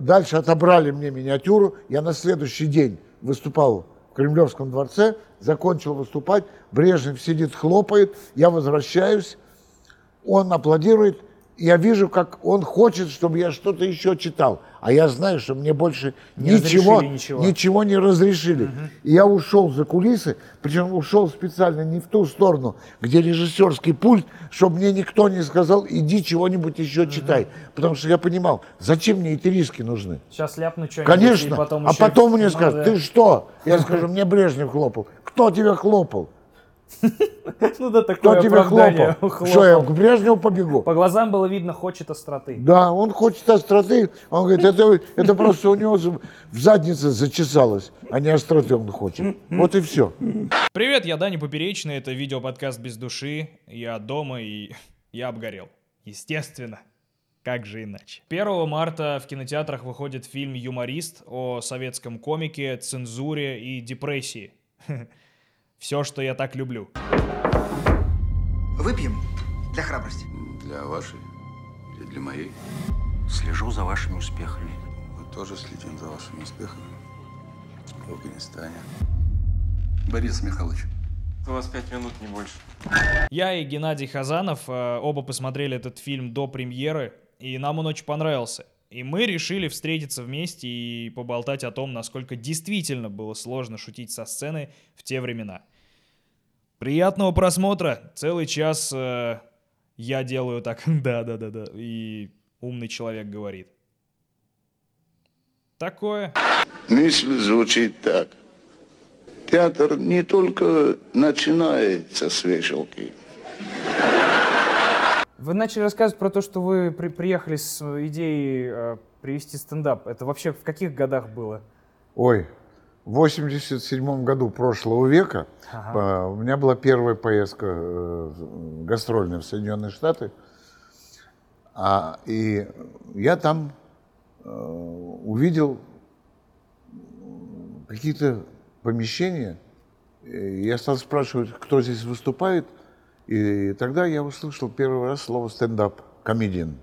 дальше отобрали мне миниатюру. Я на следующий день выступал в Кремлевском дворце, закончил выступать. Брежнев сидит, хлопает. Я возвращаюсь, он аплодирует. Я вижу, как он хочет, чтобы я что-то еще читал. А я знаю, что мне больше Не ничего, ничего. ничего не разрешили. И я ушел за кулисы, причем ушел специально не в ту сторону, где режиссерский пульт, чтобы мне никто не сказал, иди чего-нибудь еще читай. Потому что я понимал, зачем мне эти риски нужны. Сейчас ляпну что-нибудь. Конечно. и потом а потом мне надо- скажут, ты что? Я скажу, мне Брежнев хлопал. Кто тебя хлопал? Ну да, Кто такое тебя оправдание. хлопал? Что, я к Брежневу побегу? По глазам было видно, хочет остроты. Да, он хочет остроты. Он говорит, это, это просто у него в заднице зачесалось, а не остроты он хочет. Вот и все. Привет, я Даня Поперечный, это видеоподкаст без души. Я дома и я обгорел. Естественно. Как же иначе? 1 марта в кинотеатрах выходит фильм «Юморист» о советском комике, цензуре и депрессии. Все, что я так люблю. Выпьем для храбрости. Для вашей или для моей? Слежу за вашими успехами. Мы тоже следим за вашими успехами в Афганистане. Борис Михайлович, У вас пять минут, не больше. Я и Геннадий Хазанов э, оба посмотрели этот фильм до премьеры, и нам он очень понравился. И мы решили встретиться вместе и поболтать о том, насколько действительно было сложно шутить со сцены в те времена. Приятного просмотра! Целый час э, я делаю так, да-да-да-да, и умный человек говорит. Такое. Мысль звучит так. Театр не только начинается с вешалки. Вы начали рассказывать про то, что вы при- приехали с идеей э, привести стендап. Это вообще в каких годах было? Ой, в 87 году прошлого века э, у меня была первая поездка э, гастрольная в Соединенные Штаты. А, и я там э, увидел какие-то помещения. И я стал спрашивать, кто здесь выступает. И тогда я услышал первый раз слово стендап, комедиан.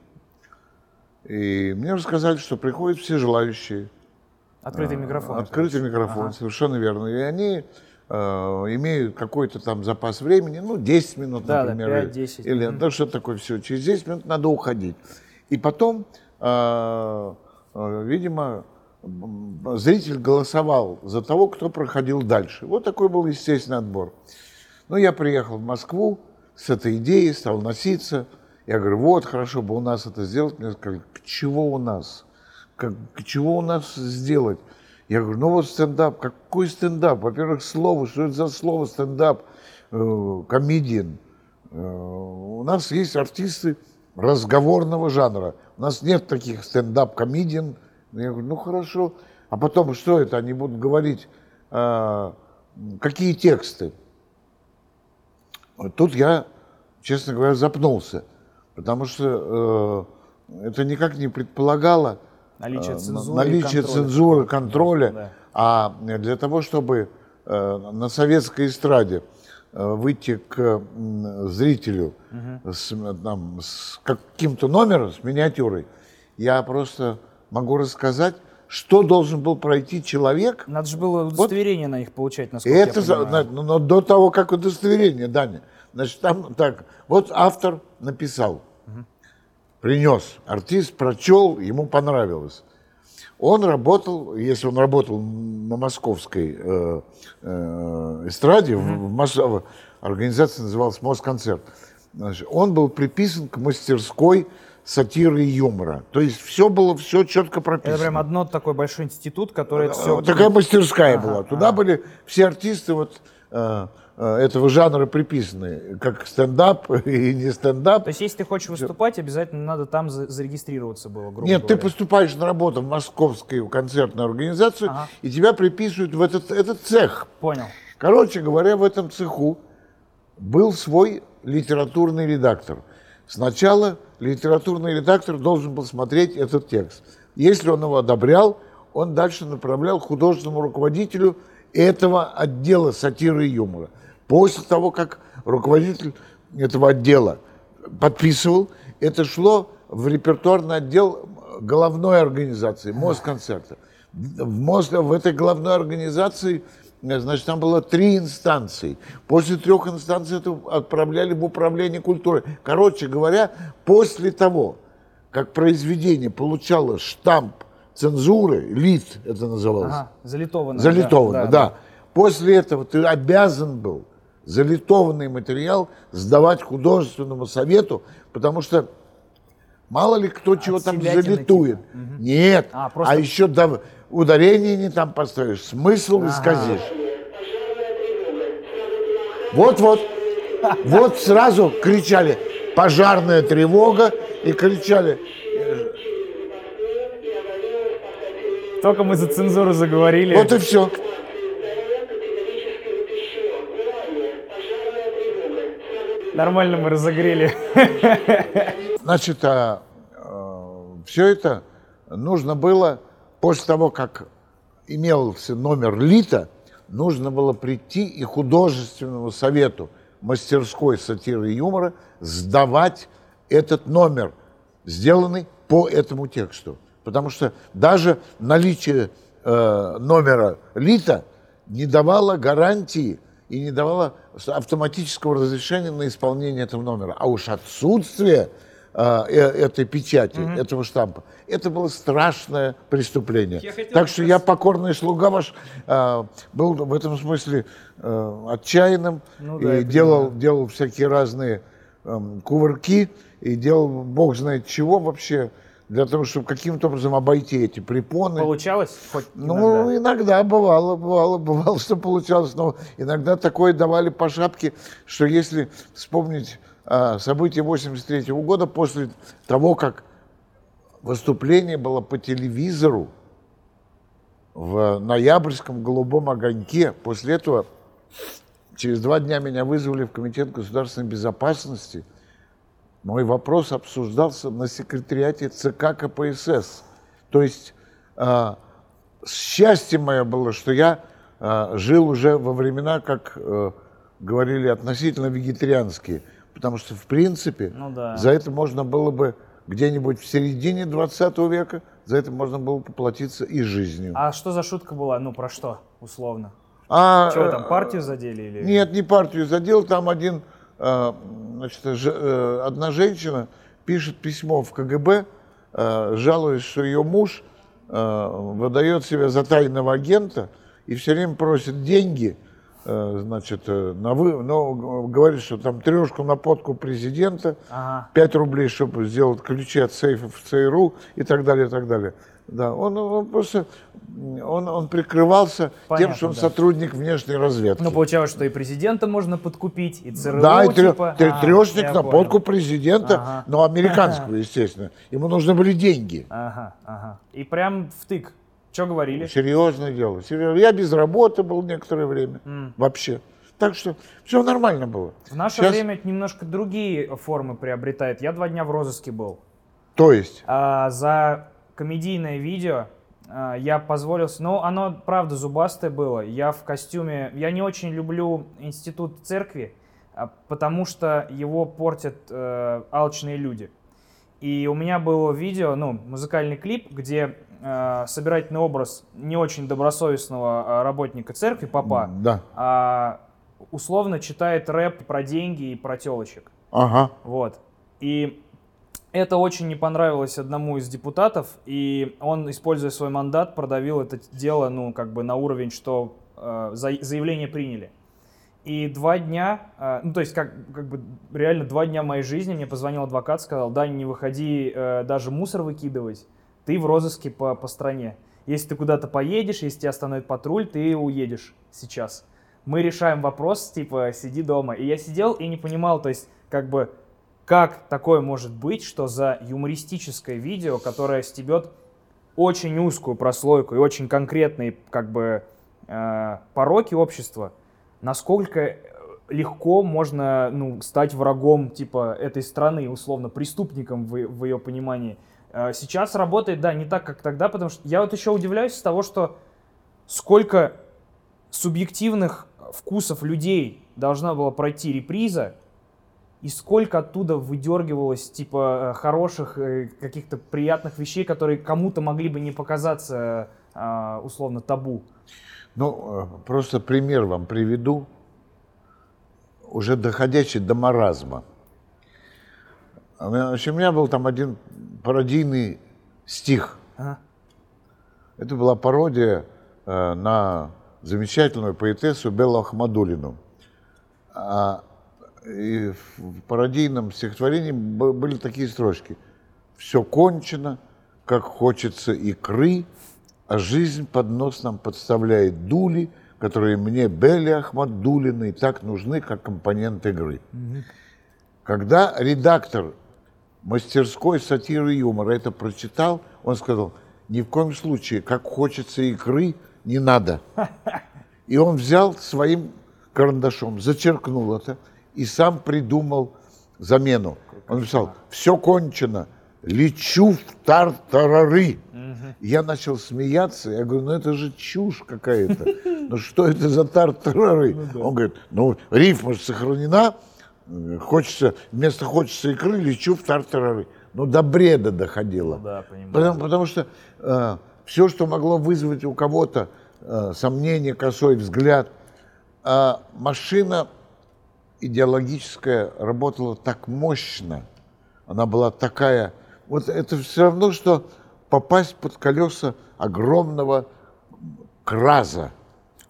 И мне рассказали, что приходят все желающие. Открытый микрофон. Открытый микрофон, совершенно верно. И они э, имеют какой-то там запас времени, ну, 10 минут, Да, да, например. 5-10, Или, мгм. да, что такое все. Через 10 минут надо уходить. И потом, э, э, видимо, зритель голосовал за того, кто проходил дальше. Вот такой был естественный отбор. Ну, я приехал в Москву с этой идеей, стал носиться. Я говорю, вот, хорошо бы у нас это сделать. Мне сказали, к чего у нас? Как, чего у нас сделать? Я говорю, ну вот стендап. Какой стендап? Во-первых, слово, что это за слово стендап? Э, Комедиан. Э, У нас есть артисты разговорного жанра. У нас нет таких стендап-комедиан. Я говорю, ну хорошо. А потом что это? Они будут говорить, э, какие тексты? Тут я, честно говоря, запнулся, потому что это никак не предполагало Наличие э, цензуры наличие контроля. цензуры, контроля. Да. А для того, чтобы э, на советской эстраде э, выйти к зрителю с, м, там, с каким-то номером, с миниатюрой, я просто могу рассказать, что должен был пройти человек, Надо же было удостоверение на них получать, насколько это я за- понимаю. на- но, но до того, как удостоверение, Даня. Значит, там так, вот автор написал, принес, артист прочел, ему понравилось. Он работал, если он работал на московской э, э, эстраде, в, в в- организация называлась Москонцерт, Значит, он был приписан к мастерской сатиры и юмора. То есть все было все четко прописано. Это прям одно такой большой институт, который это все... Такая мастерская была. Туда были все артисты вот э, этого жанра приписаны, как стендап и не стендап. То есть, если ты хочешь выступать, обязательно надо там за- зарегистрироваться было, грубо Нет, ты говоря. поступаешь на работу в московскую концертную организацию, Ага. и тебя приписывают в этот, этот цех. Понял. Короче говоря, в этом цеху был свой литературный редактор. Сначала литературный редактор должен был смотреть этот текст. Если он его одобрял, он дальше направлял художественному руководителю этого отдела сатиры и юмора. После того, как руководитель этого отдела подписывал, это шло в репертуарный отдел головной организации, Москонцерта. В, Мос, в этой головной организации, значит, там было три инстанции. После трех инстанций это отправляли в управление культуры. Короче говоря, после того, как произведение получало штамп цензуры, лит это называлось, Ага, залитованное. залитованное, да, После этого ты обязан был залитованный материал сдавать художественному совету, потому что мало ли кто чего там залитует. типа. Мгм. Нет, А, а, просто- еще да, ударение не там поставишь, смысл Ага. исказишь. Вот-вот, вот сразу кричали пожарная тревога и кричали Только мы за цензуру заговорили. Вот и все. Нормально мы разогрели. Значит, все это нужно было после того, как имелся номер ЛИТа, нужно было прийти и художественному совету мастерской сатиры и юмора сдавать этот номер, сделанный по этому тексту. Потому что даже наличие э, номера ЛИТа не давало гарантии и не давало автоматического разрешения на исполнение этого номера. А уж отсутствие э, э, этой печати, этого штампа, это было страшное преступление. так что я покорный слуга ваш э, был в этом смысле э, отчаянным Ну да, и делал, делал всякие разные эм, кувырки и делал бог знает чего вообще для того, чтобы каким-то образом обойти эти препоны. Получалось хоть Ну, иногда? иногда. бывало, бывало, бывало, что получалось, но иногда такое давали по шапке, что если вспомнить а, события 83 года, после того, как выступление было по телевизору в ноябрьском «Голубом огоньке», после этого через два дня меня вызвали в Комитет государственной безопасности, мой вопрос обсуждался на секретариате ЦК КПСС. То есть а, счастье мое было, что я а, жил уже во времена, как э, говорили, относительно вегетарианские. Потому что, в принципе, Ну да. за это можно было бы где-нибудь в середине 20 века, за это можно было поплатиться и жизнью. А что за шутка была? Ну, про что, условно? А, Что вы э, там, партию задели? Или... Нет, не партию задел. Там один, э, значит, же- э, одна женщина пишет письмо в КГБ, э, жалуясь, что ее муж э, выдает себя за тайного агента и все время просит деньги, значит, на вы, но говорит, что там трешку на подку президента, Ага. 5 рублей, чтобы сделать ключи от сейфа в ЦРУ и так далее, и так далее. Да, он, он просто он, он прикрывался тем, Понятно, что он да. сотрудник внешней разведки. Ну, получалось, что и президента можно подкупить, и ЦРУ, да, и типа. А, трешник на понял. подку президента, Ага. но американского, естественно. Ему нужны были деньги. Ага, ага. И прям втык. Что говорили? Серьезное дело. серьезно. Я без работы был некоторое время. Вообще. Так что все нормально было. В наше Щас- время это немножко другие формы приобретает. Я два дня в розыске был. То есть, А, за комедийное видео а, я позволил... Ну, оно, правда, зубастое было. Я в костюме... Я не очень люблю институт церкви, а, потому что его портят э, алчные люди. И у меня было видео, ну, музыкальный клип, где э, собирательный образ не очень добросовестного а, работника церкви, папа, да. а, условно читает рэп про деньги и про телочек. Ага. Вот. И это очень не понравилось одному из депутатов, и он, используя свой мандат, продавил это дело, ну, как бы на уровень, что э, за- заявление приняли. И два дня, э, ну, то есть, как, как бы реально два дня моей жизни мне позвонил адвокат, сказал, Дань, не выходи э, даже мусор выкидывать, ты в розыске по, по стране. Если ты куда-то поедешь, если тебя остановит патруль, ты уедешь сейчас. Мы решаем вопрос, типа, сиди дома. И я сидел и не понимал, то есть, как бы, как такое может быть, что за юмористическое видео, которое стебет очень узкую прослойку и очень конкретные, как бы, э, пороки общества, насколько э, легко можно ну, стать врагом типа этой страны, условно, преступником в, в ее понимании. Э, Сейчас работает, да, не так, как тогда, потому что я вот еще удивляюсь с того, что сколько субъективных вкусов людей должна была пройти реприза, и сколько оттуда выдергивалось типа э, хороших, э, каких-то приятных вещей, которые кому-то могли бы не показаться э, условно табу. Ну, просто пример вам приведу, уже доходящий до маразма. А у меня- Значит, у меня был там один пародийный стих. Ага. Это была пародия на замечательную поэтессу Беллу Ахмадулину. И в пародийном стихотворении были такие строчки. «Все кончено, как хочется икры, а жизнь под нос нам подставляет дули, которые мне, Белле Ахмадулиной, так нужны, как компонент игры». Когда редактор мастерской сатиры и юмора это прочитал, он сказал, ни в коем случае, как хочется икры, не надо. И он взял своим карандашом, зачеркнул это и сам придумал замену. Он написал, все кончено, лечу в тартарары. Я начал смеяться, я говорю, ну это же чушь какая-то. Ну что это за тартарары? Он говорит, ну рифма же сохранена, э, хочется, вместо хочется икры, лечу в тартарары. Ну до бреда доходило. Да, понимаю. Потому, потому что все, что могло вызвать у кого-то э, сомнение, косой взгляд, а машина идеологическая работала так мощно, она была такая... Вот это все равно, что попасть под колеса огромного краза.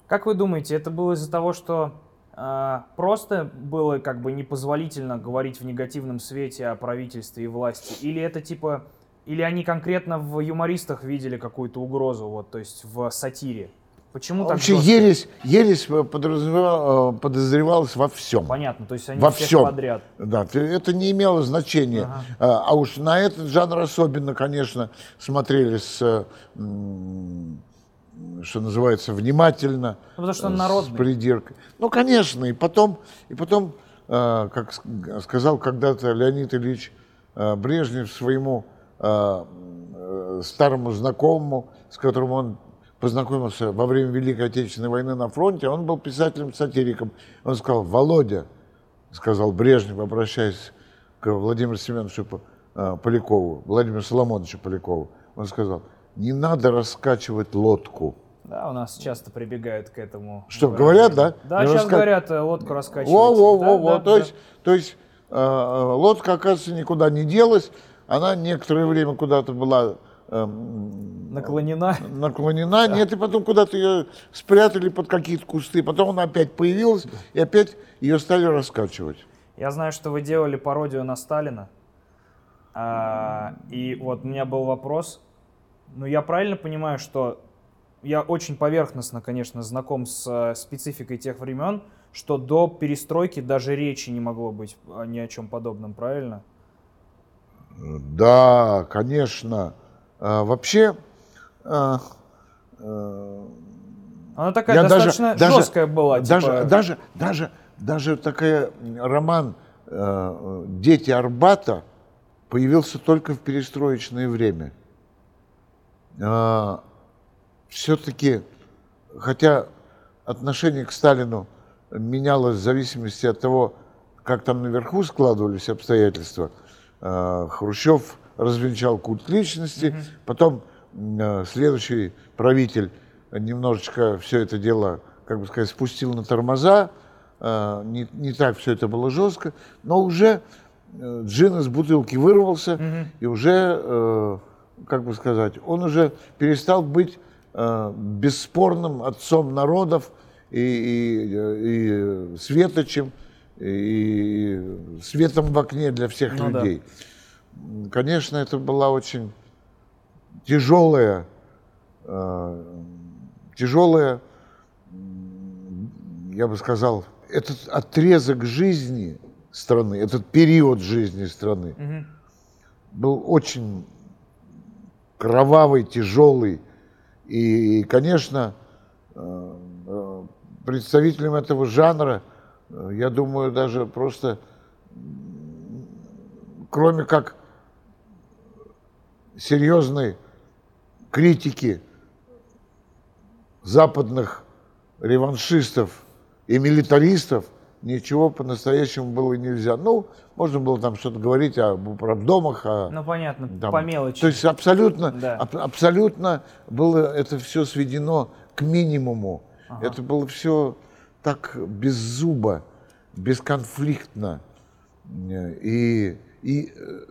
Как вы думаете, это было из-за того, что э, просто было как бы непозволительно говорить в негативном свете о правительстве и власти, или это типа, или они конкретно в юмористах видели какую-то угрозу, вот, то есть в сатире? Почему так Вообще жестко? ересь, ересь подразумевал- э, подозревалась во всем. Понятно, то есть они во всех всем. подряд. Да, это не имело значения. А, а уж на этот жанр особенно, конечно, смотрели с, э, что называется, внимательно. Ну, потому что он э, народный. С придиркой. Ну, конечно, и потом, и потом э, как сказал когда-то Леонид Ильич э, Брежнев своему э, э, старому знакомому, с которым он познакомился во время Великой Отечественной войны на фронте, он был писателем-сатириком. Он сказал, Володя, сказал Брежнев, обращаясь к Владимиру Семеновичу э, Полякову, Владимиру Соломоновичу Полякову, он сказал, не надо раскачивать лодку. Да, у нас часто прибегают к этому. Что, говорят, да? Да, Не сейчас раска- говорят, э, лодку раскачивать. Во, во, Да, во, во. да, То да. есть, то есть э, э, лодка, оказывается, никуда не делась. Она некоторое время куда-то была эм, Наклонена. наклонена, нет, и потом куда-то ее спрятали под какие-то кусты. Потом она опять появилась, и опять ее стали раскачивать. Я знаю, что вы делали пародию на Сталина. А, и вот у меня был вопрос. Ну, я правильно понимаю, что я очень поверхностно, конечно, знаком с э, спецификой тех времен, что до перестройки даже речи не могло быть о- ни о чем подобном, правильно? Да, конечно. А, вообще, а, э, Она такая достаточно даже- жесткая была. даже, типа, даже, даже, даже такая роман «Дети Арбата» появился только в перестроечное время. Все-таки, хотя отношение к Сталину менялось в зависимости от того, как там наверху складывались обстоятельства, Хрущев развенчал культ личности, потом э, следующий правитель немножечко все это дело, как бы сказать, спустил на тормоза, э, не, не так все это было жестко, но уже э, джин из бутылки вырвался, и уже, э, как бы сказать, он уже перестал быть э, бесспорным отцом народов и, и, э, и светочем, и светом в окне для всех Ну да. людей. М, Конечно, это была очень тяжелая, э, тяжелая, я бы сказал, этот отрезок жизни страны, этот период жизни страны Мгм. был очень кровавый, тяжелый. И, конечно, э, э, представителям этого жанра, я думаю, даже просто, кроме как серьезной критики западных реваншистов и милитаристов, ничего по-настоящему было нельзя. Ну, можно было там что-то говорить о правдомах, о, Ну, понятно, там, по мелочи. То есть абсолютно, Да. аб- абсолютно было это все сведено к минимуму. Это было все так без зуба, бесконфликтно. Э, И, и э,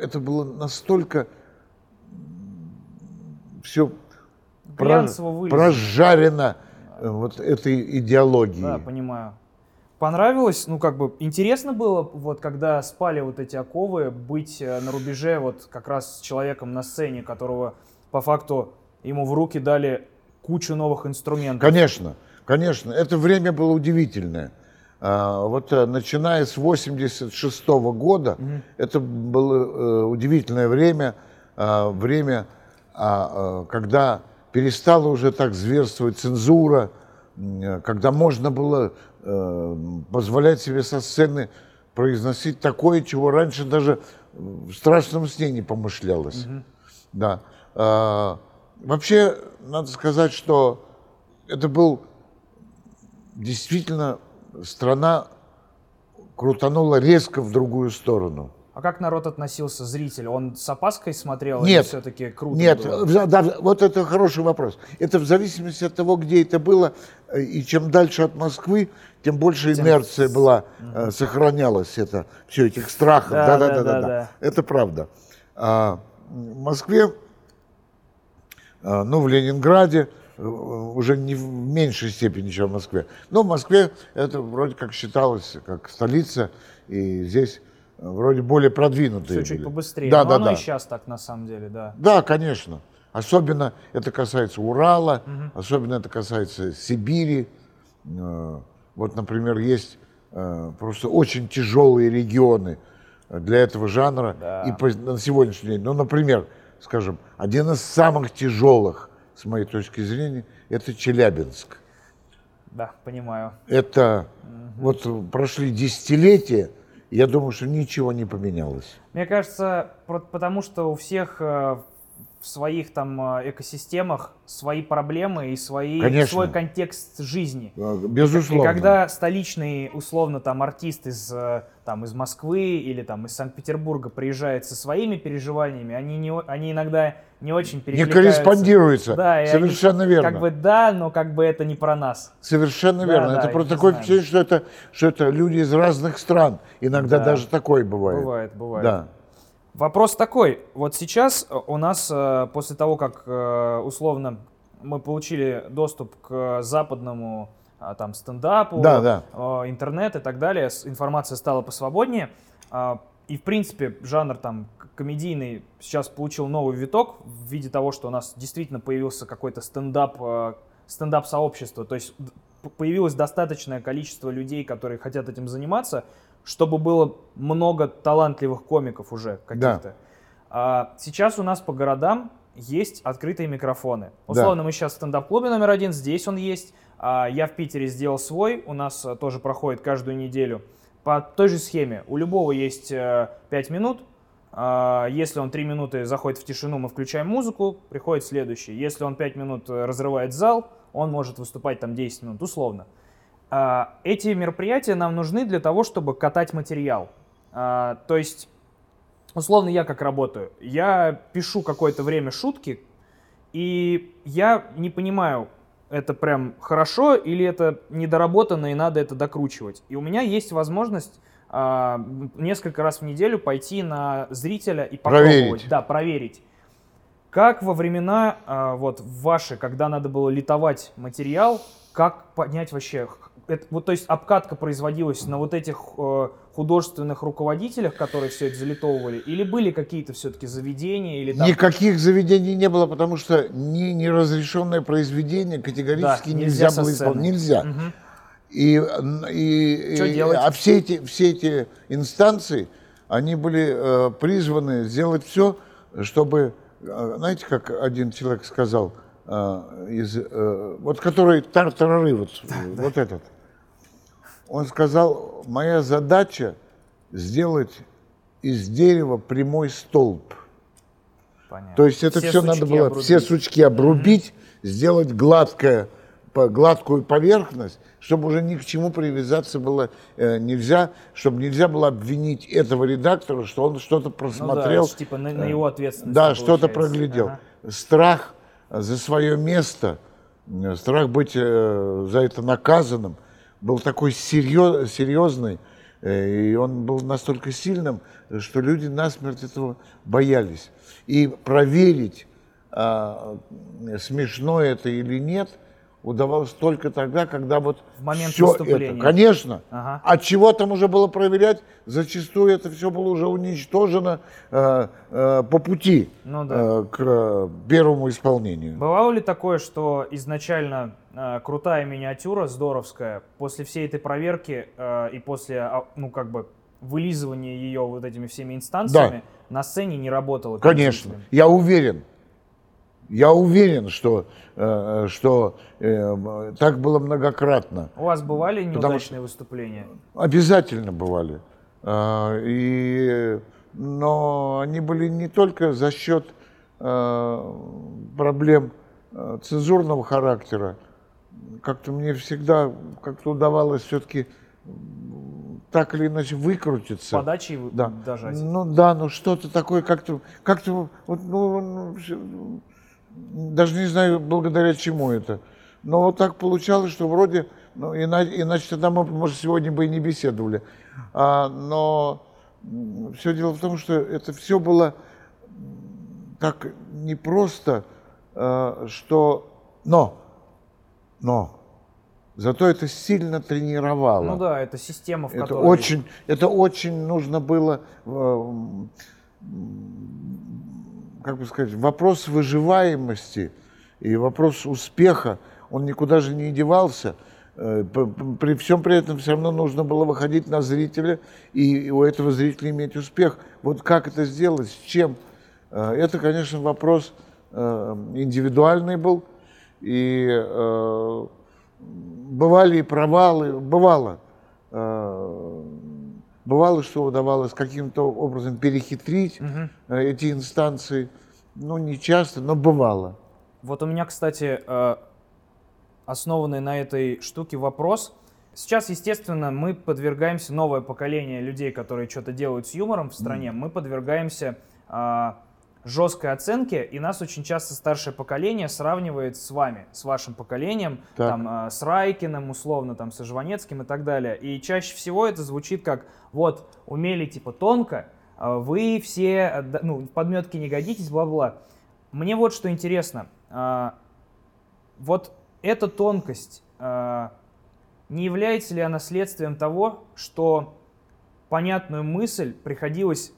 это было настолько все Глянцево прожарено э, вот этой идеологией. Да, понимаю. Понравилось, ну как бы интересно было, вот когда спали вот эти оковы, быть э, на рубеже вот как раз с человеком на сцене, которого по факту ему в руки дали кучу новых инструментов. Конечно, конечно. Это время было удивительное. А, Вот э, начиная с 86 года, это было удивительное время, а, время, а, а, когда перестала уже так зверствовать цензура, э, когда можно было э, позволять себе со сцены произносить такое, чего раньше даже в страшном сне не помышлялось. Да. А, Вообще, надо сказать, что это был действительно страна крутанула резко в другую сторону. А как народ относился, зритель? Он с опаской смотрел Нет. или все-таки круто Нет, было? да, вот это хороший вопрос. Это в зависимости от того, где это было, э, и чем дальше от Москвы, тем больше Тем инерция была, э, сохранялась это, все этих страхов. Да, Да. Это правда. А, в Москве, а, ну, в Ленинграде, э, уже не в меньшей степени, чем в Москве. Но в Москве это вроде как считалось как столица, и здесь вроде более продвинутые Все чуть были. побыстрее. Да, Но да, оно да. и сейчас так на самом деле, да. Да, конечно. Особенно это касается Урала, особенно это касается Сибири. Э, Вот, например, есть э, просто очень тяжелые регионы для этого жанра Да. и по- на сегодняшний день. Ну, например, скажем, один из самых тяжелых, с моей точки зрения, это Челябинск. Да, понимаю. Это вот прошли десятилетия, я думаю, что ничего не поменялось. Мне кажется, потому что у всех э, в своих там э, экосистемах свои проблемы и свои, Конечно. свой контекст жизни. И Безусловно. когда столичный, условно, там, артист из, э, там, из Москвы или там, из Санкт-Петербурга приезжает со своими переживаниями, они, не, они иногда не очень не перекликаются. корреспондируется. Да, и они Совершенно верно. Как бы да, но как бы это не про нас. Совершенно Да, верно. да, это не такое впечатление, что это, что это люди из разных стран. Иногда Да. даже такое бывает. Бывает, бывает. Да. Вопрос такой. Вот сейчас э, у нас, э, после того, как э, условно мы получили доступ к западному а, там стендапу, Да, да. интернет и так далее, информация стала посвободнее. а, И, в принципе, жанр там комедийный сейчас получил новый виток в виде того, что у нас действительно появился какой-то стендап, стендап-сообщество. То есть появилось достаточное количество людей, которые хотят этим заниматься, чтобы было много талантливых комиков уже каких-то. А сейчас у нас по городам есть открытые микрофоны. Условно, мы сейчас в стендап-клубе номер один, здесь он есть. А я в Питере сделал свой, у нас э, тоже проходит каждую неделю. По той же схеме. У любого есть э, 5 минут. А, Если он 3 минуты заходит в тишину, мы включаем музыку, приходит следующий. Если он 5 минут э, разрывает зал, он может выступать там 10 минут, условно. А, Эти мероприятия нам нужны для того, чтобы катать материал. А, То есть условно я как работаю. Я пишу какое-то время шутки, и я не понимаю, это прям хорошо или это недоработано и надо это докручивать. И у меня есть возможность а, несколько раз в неделю пойти на зрителя и попробовать. Проверить. Да, проверить. Как во времена а, вот ваши, когда надо было литовать материал, как понять вообще, это, вот то есть обкатка производилась на вот этих э, художественных руководителях, которые все это залитовывали, или были какие-то все-таки заведения или там Никаких заведений не было, потому что ни неразрешенное произведение категорически Да, нельзя, нельзя было исполнять. Нельзя. Мгм. И, и, и- делать? а все эти, все эти инстанции, они были э, призваны сделать все, чтобы, э, знаете, как один человек сказал, э, из, э, вот который тартарары, вот, вот этот, он сказал, моя задача сделать из дерева прямой столб. Понятно. То есть это Все все, надо было, обрубить. все сучки обрубить, сделать гладкое гладкую поверхность, чтобы уже ни к чему привязаться было э, нельзя, чтобы нельзя было обвинить этого редактора, что он что-то Ну да, просмотрел. это ж типа на, на его ответственность. Да, что-то проглядел. Ага. Страх за свое место, э, страх быть э, за это наказанным был такой серьез- серьезный, э, и он был настолько сильным, что люди насмерть этого боялись. И проверить, а, смешно это или нет, удавалось только тогда, когда вот В момент выступления. это, конечно, Ага. а чего там уже было проверять, зачастую это все было уже уничтожено э, э, по пути Ну да. э, к э, первому исполнению. Бывало ли такое, что изначально крутая миниатюра, здоровская, после всей этой проверки э, и после, а, ну, как бы, вылизывания ее вот этими всеми инстанциями, на сцене не работала? Конечно, я уверен. Я уверен, что, э, что э, так было многократно. У вас бывали неудачные выступления? Обязательно бывали. А, И, но они были не только за счет э, проблем э, цензурного характера. Как-то мне всегда как-то удавалось все-таки так или иначе выкрутиться. Подачи Да. дожать? Ну да, ну что-то такое, как-то, как-то, вот, ну, ну, даже не знаю, благодаря чему это. Но вот так получалось, что вроде, ну, иначе, иначе тогда мы, может, сегодня бы и не беседовали. А, но все дело в том, что это все было так непросто, э, что... Но, но, зато это сильно тренировало. Ну да, это система, в Это которой... очень, это очень нужно было, э, как бы сказать, вопрос выживаемости и вопрос успеха, он никуда же не девался. Э, При всем при этом все равно нужно было выходить на зрителя и у этого зрителя иметь успех. Вот как это сделать, с чем? Э, Это, конечно, вопрос индивидуальный был. И э, бывали и провалы, бывало. Э, Бывало, что удавалось каким-то образом перехитрить э, эти инстанции. Ну, не часто, но бывало. Вот у меня, кстати, э, основанный на этой штуке вопрос. Сейчас, естественно, мы подвергаемся, новое поколение людей, которые что-то делают с юмором в стране, мы подвергаемся а, жесткой оценке, и нас очень часто старшее поколение сравнивает с вами, с вашим поколением, Так. там, а, с Райкиным, условно, там, со Жванецким и так далее. И чаще всего это звучит как, вот, умели типа тонко, а вы все, ну, подметки не годитесь, бла-бла. Мне вот что интересно. а, вот эта тонкость, не является ли она следствием того, что понятную мысль приходилось,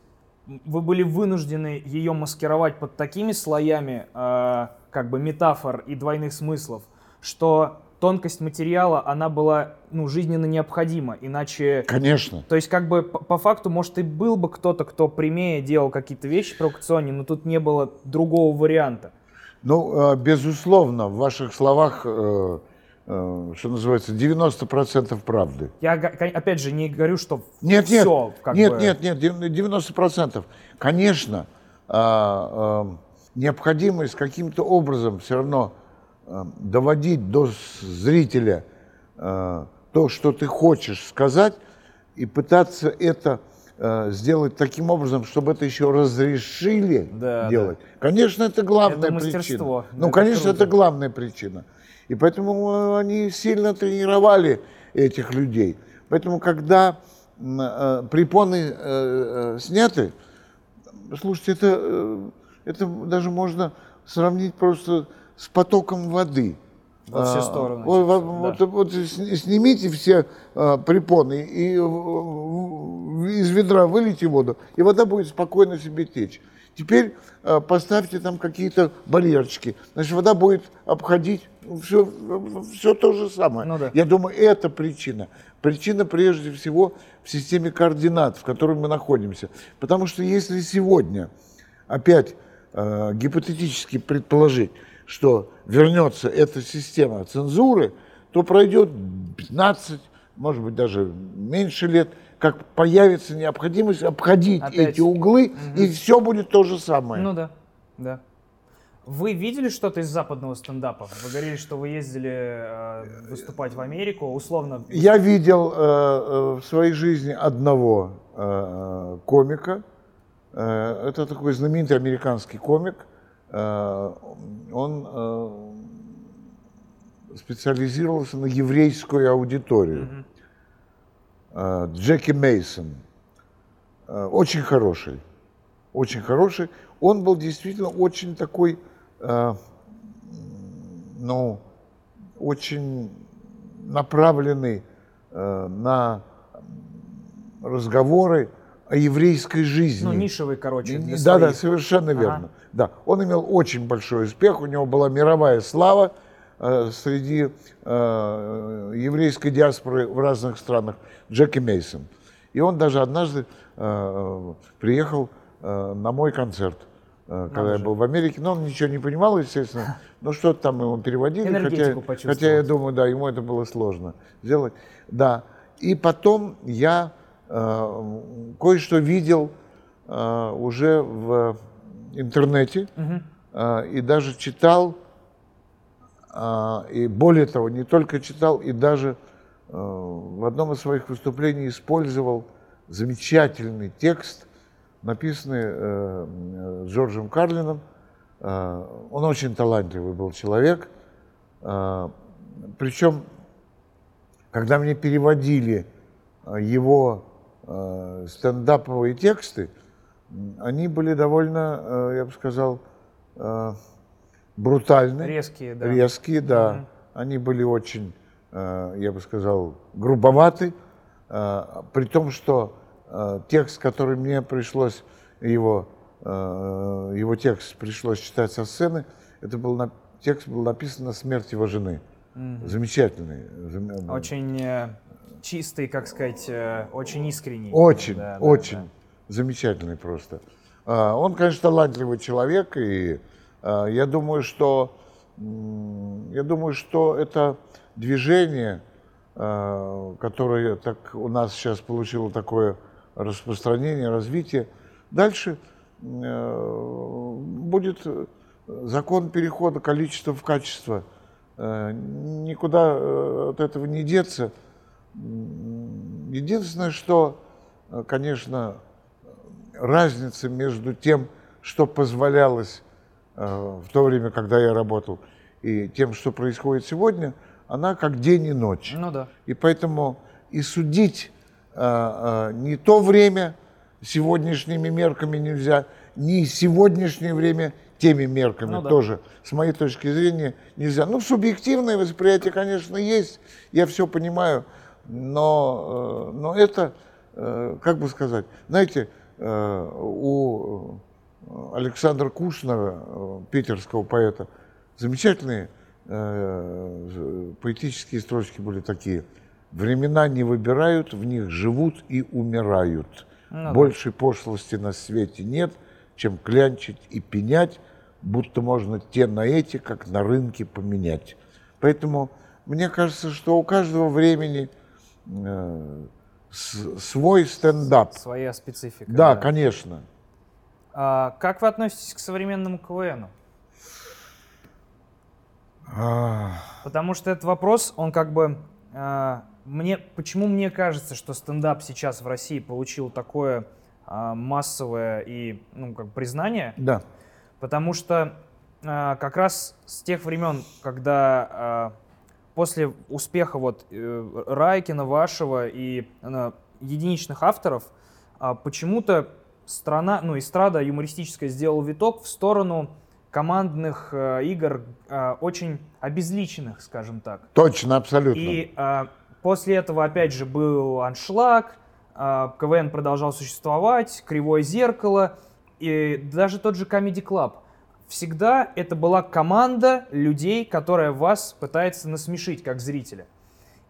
вы были вынуждены ее маскировать под такими слоями, а, как бы метафор и двойных смыслов, что тонкость материала, она была, ну, жизненно необходима, иначе... Конечно. То есть, как бы, по, по факту, может, и был бы кто-то, кто прямее делал какие-то вещи провокационные, но тут не было другого варианта. Ну, э, безусловно, в ваших словах, э, э, что называется, 90% правды. Я, опять же, не говорю, что Нет, нет, все, как нет, бы... нет, нет, дев- 90%. Конечно, а, а, необходимость каким-то образом все равно а, доводить до зрителя а, то, что ты хочешь сказать, и пытаться это сделать таким образом, чтобы это еще разрешили Да, делать. Конечно, это главная Это мастерство. причина. Ну, Это конечно, круто. это главная причина. И поэтому э, они сильно тренировали этих людей. Поэтому, когда э, препоны э, э, сняты, слушайте, это, э, это даже можно сравнить просто с потоком воды. Во все А, стороны, Вот, вот- да. вот- вот сни- снимите все а, препоны и из ведра вылейте воду, и вода будет спокойно себе течь. Теперь а, поставьте там какие-то барьерчики, значит, вода будет обходить все, все то же самое. Ну да. Я думаю, это причина. Причина прежде всего в системе координат, в которой мы находимся. Потому что если сегодня опять э, гипотетически предположить, что вернется эта система цензуры, то пройдет 15, может быть, даже меньше лет, как появится необходимость обходить Опять. эти углы, и все будет то же самое. Ну да, да. Вы видели что-то из западного стендапа? Вы говорили, что вы ездили э, выступать в Америку, условно. Я видел э, э, в своей жизни одного э, комика. Э, это такой знаменитый американский комик. Э, он э, специализировался на еврейскую аудиторию. Э, Джеки Мейсон. Э, очень хороший. Очень хороший. Он был действительно очень такой, ну, очень направленный э, на разговоры о еврейской жизни. Ну, нишевый, короче. для Да, да, своих. совершенно Ага. верно. Да, он имел очень большой успех, у него была мировая слава э, среди э, еврейской диаспоры в разных странах, Джеки Мейсон. И он даже однажды э, приехал э, на мой концерт, э, когда я был в Америке. Но он ничего не понимал, естественно. Но что-то там ему переводили. Хотя, Энергетику хотя я думаю, да, ему это было сложно сделать. Да. И потом я э, кое-что видел э, уже в интернете э, и даже читал, э, и более того, не только читал, и даже э, в одном из своих выступлений использовал замечательный текст, написанный э, э, Джорджем Карлином. Э, он очень талантливый был человек. Э, причем, когда мне переводили э, его э, стендаповые тексты, они были довольно, э, я бы сказал, э, брутальны. Резкие, да. Резкие, да. Они были очень, э, я бы сказал, грубоваты. При том, что текст, который мне пришлось его, э, его текст пришлось читать со сцены, это был текст был написан на смерть его жены. Замечательный. зам- Очень э, чистый, как сказать, э, очень искренний. Очень, Да, да, очень да. замечательный просто. А, Он, конечно, талантливый человек, и я думаю, что я думаю, что это движение, которое так у нас сейчас получило такое распространение, развитие, дальше э, будет закон перехода количества в качество. Э, Никуда э, от этого не деться. Единственное, что, конечно, разница между тем, что позволялось в то время, когда я работал, и тем, что происходит сегодня, она как день и ночь. Ну да. И поэтому и судить не то время сегодняшними мерками нельзя, ни сегодняшнее время теми мерками Ну да. тоже, с моей точки зрения, нельзя. Ну, субъективное восприятие, конечно, есть, я все понимаю, но, э, но это, э, как бы сказать, знаете, э, у Александра Кушнера, питерского поэта, замечательные поэтические строчки были такие. Времена не выбирают, в них живут и умирают. Ну да. Больше пошлости на свете нет, чем клянчить и пенять, будто можно те на эти, как на рынке, поменять. Поэтому мне кажется, что у каждого времени э, с- свой стендап. Своя специфика. Да, конечно. А, как вы относитесь к современному КВНу? А, Потому что этот вопрос, он как бы... а, мне, почему мне кажется, что стендап сейчас в России получил такое а, массовое и ну, как признание? Да. Потому что а, как раз с тех времен, когда а, после успеха вот э, Райкина, вашего и э, единичных авторов, а, почему-то страна, ну, эстрада юмористическая сделала виток в сторону командных э, игр, э, очень обезличенных, скажем так. Точно, абсолютно. И а, после этого опять же был аншлаг, а, КВН продолжал существовать, Кривое зеркало и даже тот же Comedy Club. Всегда это была команда людей, которая вас пытается насмешить как зрителя.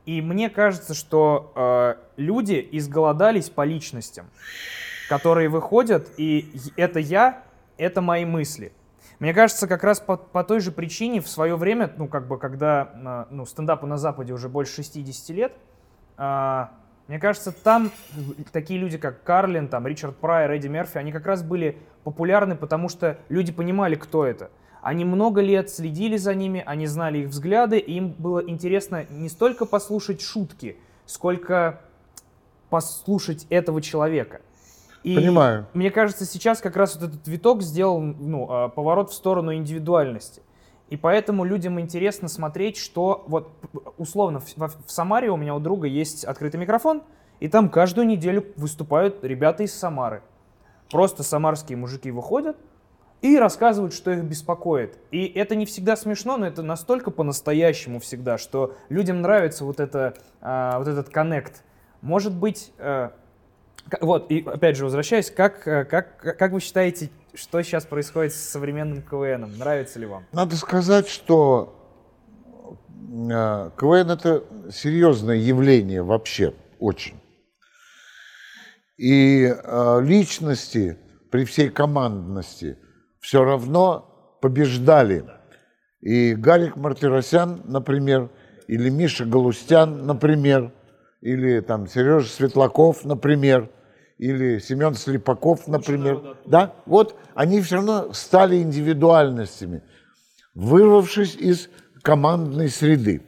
И мне кажется, что э, люди изголодались по личностям, которые выходят, и это я, это мои мысли. Мне кажется, как раз по, по той же причине в свое время, ну, как бы, когда а, ну, стендапу на Западе уже больше 60 лет, а, мне кажется, там такие люди, как Карлин, там, Ричард Прайер, Эдди Мерфи, они как раз были популярны, потому что люди понимали, кто это. Они много лет следили за ними, они знали их взгляды, и им было интересно не столько послушать шутки, сколько послушать этого человека. И Понимаю. Мне кажется, сейчас как раз вот этот виток сделал ну, а, поворот в сторону индивидуальности. И поэтому людям интересно смотреть, что вот условно в, в- Самаре у меня у друга есть открытый микрофон, и там каждую неделю выступают ребята из Самары. Просто самарские мужики выходят и рассказывают, что их беспокоит. И это не всегда смешно, но это настолько по-настоящему всегда, что людям нравится вот, это, а, вот этот коннект. Может быть, э, вот, и опять же, возвращаясь, как, э, как, как вы считаете, что сейчас происходит с современным КВНом? Нравится ли вам? Надо сказать, что э, КВН это серьезное явление вообще, очень. И э, личности при всей командности все равно побеждали. И Гарик Мартиросян, например, или Миша Галустян, например, или там Сережа Светлаков, например, или Семен Слепаков, например. Да, вот они все равно стали индивидуальностями, вырвавшись из командной среды.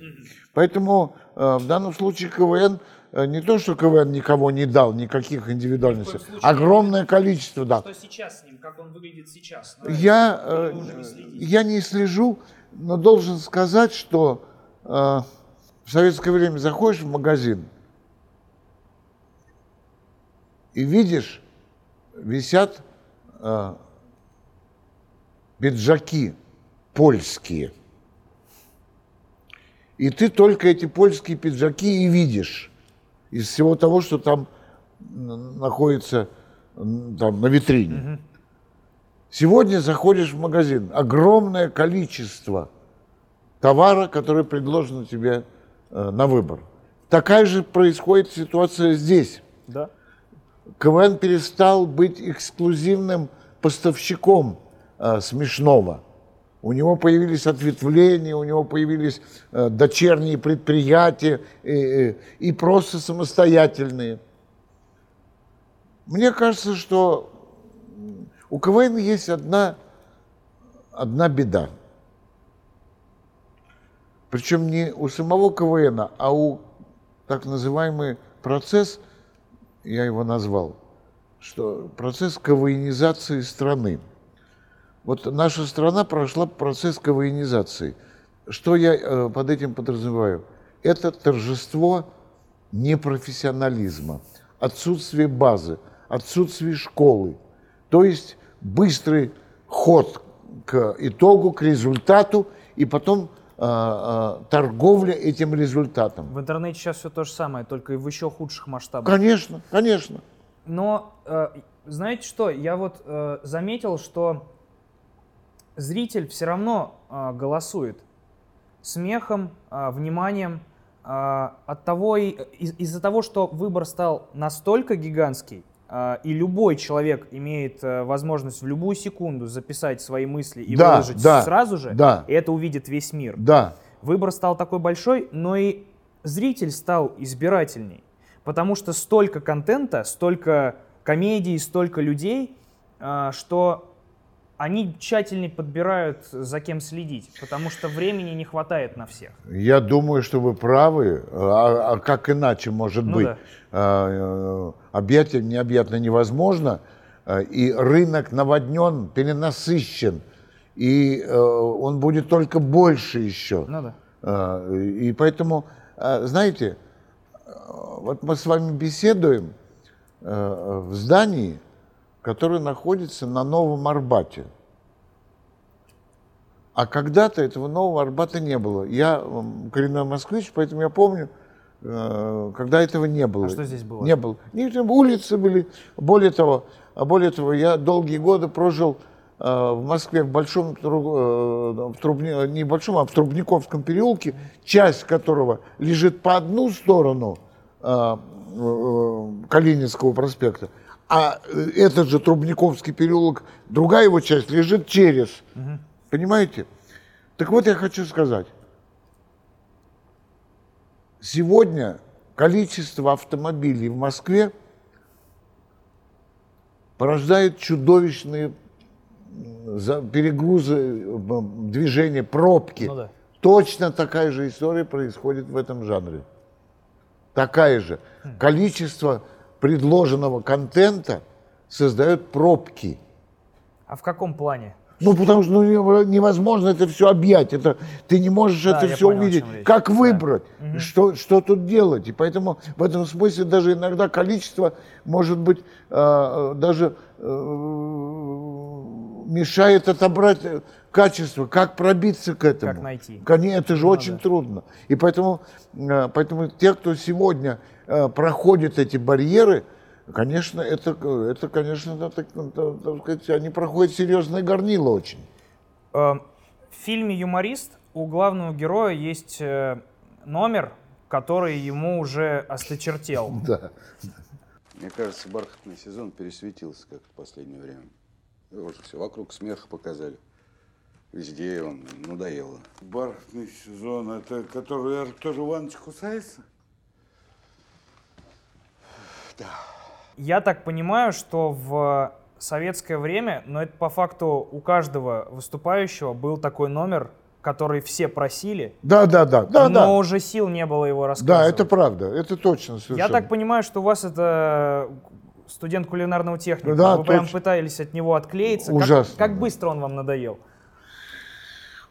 Поэтому э, в данном случае КВН э, не то, что КВН никого не дал, никаких индивидуальностей, огромное количество дал. Что сейчас с ним? Как он выглядит сейчас? Я, э, я не слежу, но должен сказать, что э, в советское время заходишь в магазин и видишь, висят э, пиджаки польские. И ты только эти польские пиджаки и видишь из всего того, что там находится там, на витрине. Сегодня заходишь в магазин, огромное количество товара, который предложено тебе э, на выбор. Такая же происходит ситуация здесь. Да. КВН перестал быть эксклюзивным поставщиком э, смешного. У него появились ответвления, у него появились э, дочерние предприятия э, э, и просто самостоятельные. Мне кажется, что у КВН есть одна, одна беда. Причем не у самого КВН, а у так называемый процесс, я его назвал, что процесс КВНизации страны. Вот наша страна прошла процесс КВНизации. Что я э, под этим подразумеваю? Это торжество непрофессионализма, отсутствие базы, отсутствие школы. То есть быстрый ход к итогу, к результату, и потом торговля этим результатом. В интернете сейчас все то же самое, только и в еще худших масштабах. Конечно, конечно. Но э, знаете что, я вот э, заметил, что зритель все равно э, голосует смехом, э, вниманием. э, от того и, из- из-за того, что выбор стал настолько гигантский, э, и любой человек имеет э, возможность в любую секунду записать свои мысли и Да, выложить да, сразу же, да. и это увидит весь мир. Да. Выбор стал такой большой, но и зритель стал избирательней. Потому что столько контента, столько комедий, столько людей, а, что они тщательнее подбирают, за кем следить. Потому что времени не хватает на всех. Я думаю, что вы правы. А, а как иначе может Ну быть? да. А, э, объятие необъятно невозможно. А, И рынок наводнен, перенасыщен. И э, он будет только больше еще. Ну да. А, И поэтому, знаете, вот мы с вами беседуем э, в здании, которое находится на Новом Арбате. А когда-то этого Нового Арбата не было. Я коренной москвич, поэтому я помню, э, когда этого не было. А что здесь было? Не было. Не, там улицы были. Более того, а более того, я долгие годы прожил э, в Москве в большом, э, в Трубни- не большом, а в Трубниковском переулке, часть которого лежит по одну сторону Калининского проспекта, а э, этот же Трубниковский переулок, другая его часть лежит через. Понимаете? Так вот я хочу сказать. Сегодня количество автомобилей в Москве порождает чудовищные перегрузы, движения, пробки. Ну да. Точно такая же история происходит в этом жанре. Такая же. Количество предложенного контента создает пробки. А в каком плане? Ну, потому что ну, нево- невозможно это все объять. Это, ты не можешь Да, это все понял, увидеть. речь. Как Да. выбрать? Что, что тут делать? И поэтому в этом смысле даже иногда количество может быть э, даже э, мешает отобрать э, качество. Как пробиться к этому? Как найти? Конечно, это же очень да. трудно. И поэтому, э, поэтому те, кто сегодня э, проходит эти барьеры, конечно, это, это конечно, да, так, ну, да, так сказать, они проходят серьезное горнило очень. Э, В фильме «Юморист» у главного героя есть э, номер, который ему уже осточертел. Да. Мне кажется, бархатный сезон пересветился как в последнее время. Уже все вокруг смеха показали. Везде он надоело. Бархатный сезон, это который Артур Иванович кусается? Я так понимаю, что в советское время, но это по факту у каждого выступающего был такой номер, который все просили, Да, да, да, да, но да. уже сил не было его Да, рассказывать. это правда, это точно совершенно. Я так понимаю, что у вас это студент кулинарного техника. Да, Вы прям точно. пытались от него отклеиться. Как- Ужасно, Как, да. быстро он вам надоел?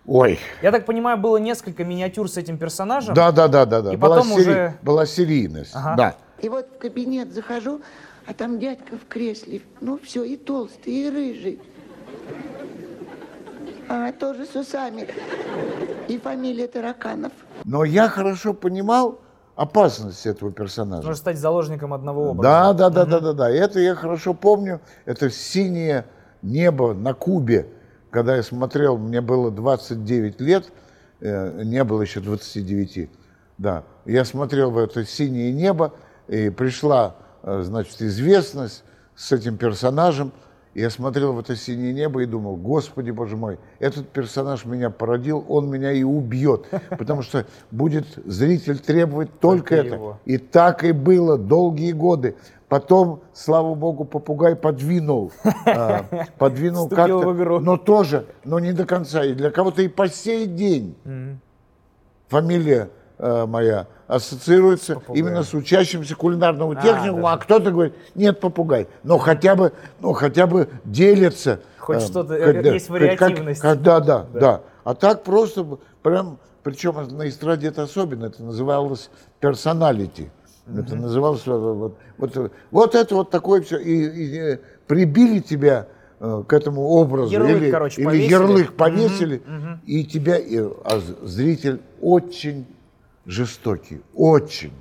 Ой, Я так понимаю, было несколько миниатюр с этим персонажем. да, да, да, да, да. И была, потом сери- уже- была серийность, Ага. да. И вот в кабинет захожу, а там дядька в кресле. Ну все, и толстый, и рыжий. А, тоже с усами. И фамилия Тараканов. Но я хорошо понимал опасность этого персонажа. Нужно стать заложником одного образа. Да, да, да, да, да, да. И Это я хорошо помню. Это синее небо на Кубе, когда я смотрел, мне было 29 лет, э, не было еще 29. Да, я смотрел в это синее небо, и пришла, э, значит, известность с этим персонажем. И Я смотрел в это синее небо и думал, господи, боже мой, этот персонаж меня породил, он меня и убьет, потому что будет зритель требовать только, Только это. его. И так и было долгие годы. Потом, слава богу, попугай подвинул, а, подвинул как-то, но тоже, но не до конца. И для кого-то и по сей день фамилия э, моя ассоциируется именно с учащимся кулинарного техникума, а, кто-то говорит, нет, попугай. Но хотя бы, ну, хотя бы делятся. Хоть э, что-то, как- э, да, есть как- вариативность. как- да, да, да, А так просто прям, причем на эстраде это особенно, это называлось персоналити. Это называлось э, вот, вот, э, вот это вот такое все. И, и, э, прибили тебя э, к этому образу. Ярлык, или, короче, или повесили. ярлык повесили. И тебя, и- а зритель очень жестокий, очень.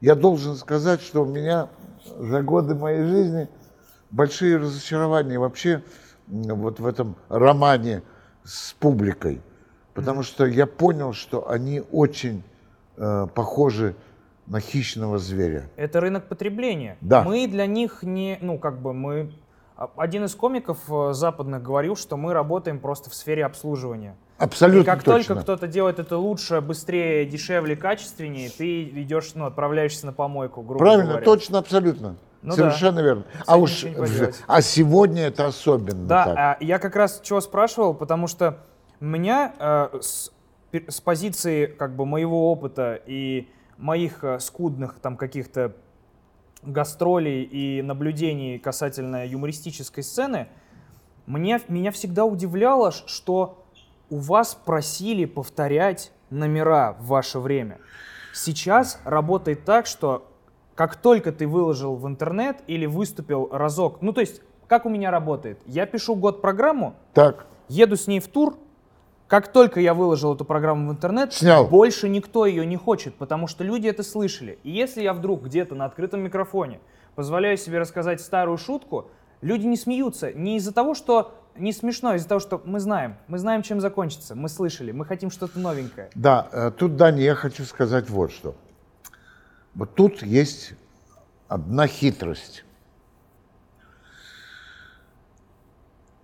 Я должен сказать, что у меня за годы моей жизни большие разочарования вообще вот в этом романе с публикой. Потому что я понял, что они очень э, похожи на хищного зверя. Это рынок потребления. Да. Мы для них не, ну как бы мы. а- Один из комиков э, западных говорил, что мы работаем просто в сфере обслуживания. Абсолютно И как точно. только кто-то делает это лучше, быстрее, дешевле, качественнее, ты идешь, ну, отправляешься на помойку, грубо Правильно, говоря. точно, абсолютно. Ну Совершенно верно. С А уж а сегодня это особенно Да, так. а я как раз чего спрашивал, потому что меня э, с, с позиции как бы моего опыта и моих э, скудных там каких-то гастролей и наблюдений касательно юмористической сцены, мне, меня всегда удивляло, что у вас просили повторять номера в ваше время. Сейчас работает так, что как только ты выложил в интернет или выступил разок, ну то есть как у меня работает? Я пишу год программу, Так, еду с ней в тур, как только я выложил эту программу в интернет, Снял. больше никто ее не хочет, потому что люди это слышали. И если я вдруг где-то на открытом микрофоне позволяю себе рассказать старую шутку, люди не смеются не из-за того, что не смешно, из-за того, что мы знаем, мы знаем, чем закончится, мы слышали, мы хотим что-то новенькое. да, э, тут, Даня, я хочу сказать вот что. Вот тут есть одна хитрость.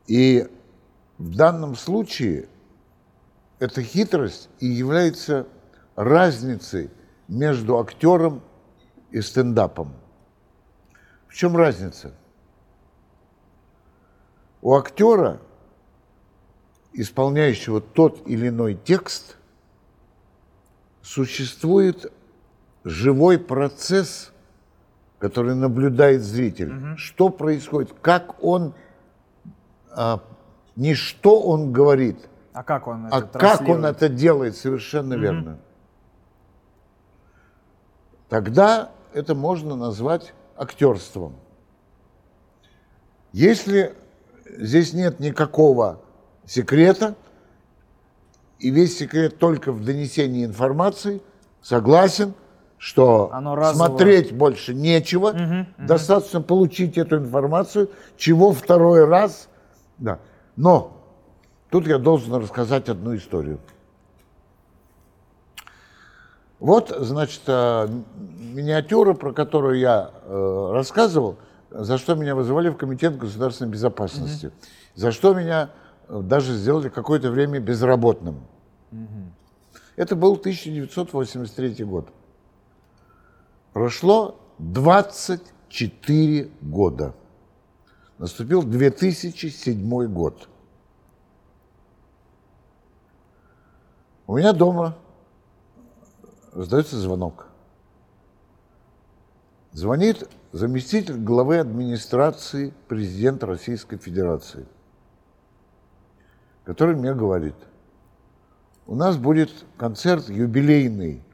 И в данном случае эта хитрость и является разницей между актером и стендапом. В чем разница? У актера исполняющего тот или иной текст, существует живой процесс, который наблюдает зритель. Что происходит, как он, а, не что он говорит, А как он а это как он это делает, совершенно верно. Тогда это можно назвать актерством. Если здесь нет никакого секрета, и весь секрет только в донесении информации, согласен, что Оно разово. смотреть больше нечего, достаточно получить эту информацию, чего второй раз. Да. Но тут я должен рассказать одну историю. Вот, значит, э, миниатюра, про которую я э, рассказывал, за что меня вызывали в Комитет государственной безопасности, за что меня э, даже сделали какое-то время безработным. Это был 1983 год. Прошло 24 года. Наступил 2007 год. У меня дома раздается звонок. Звонит заместитель главы администрации президента Российской Федерации, который мне говорит, у нас будет концерт юбилейный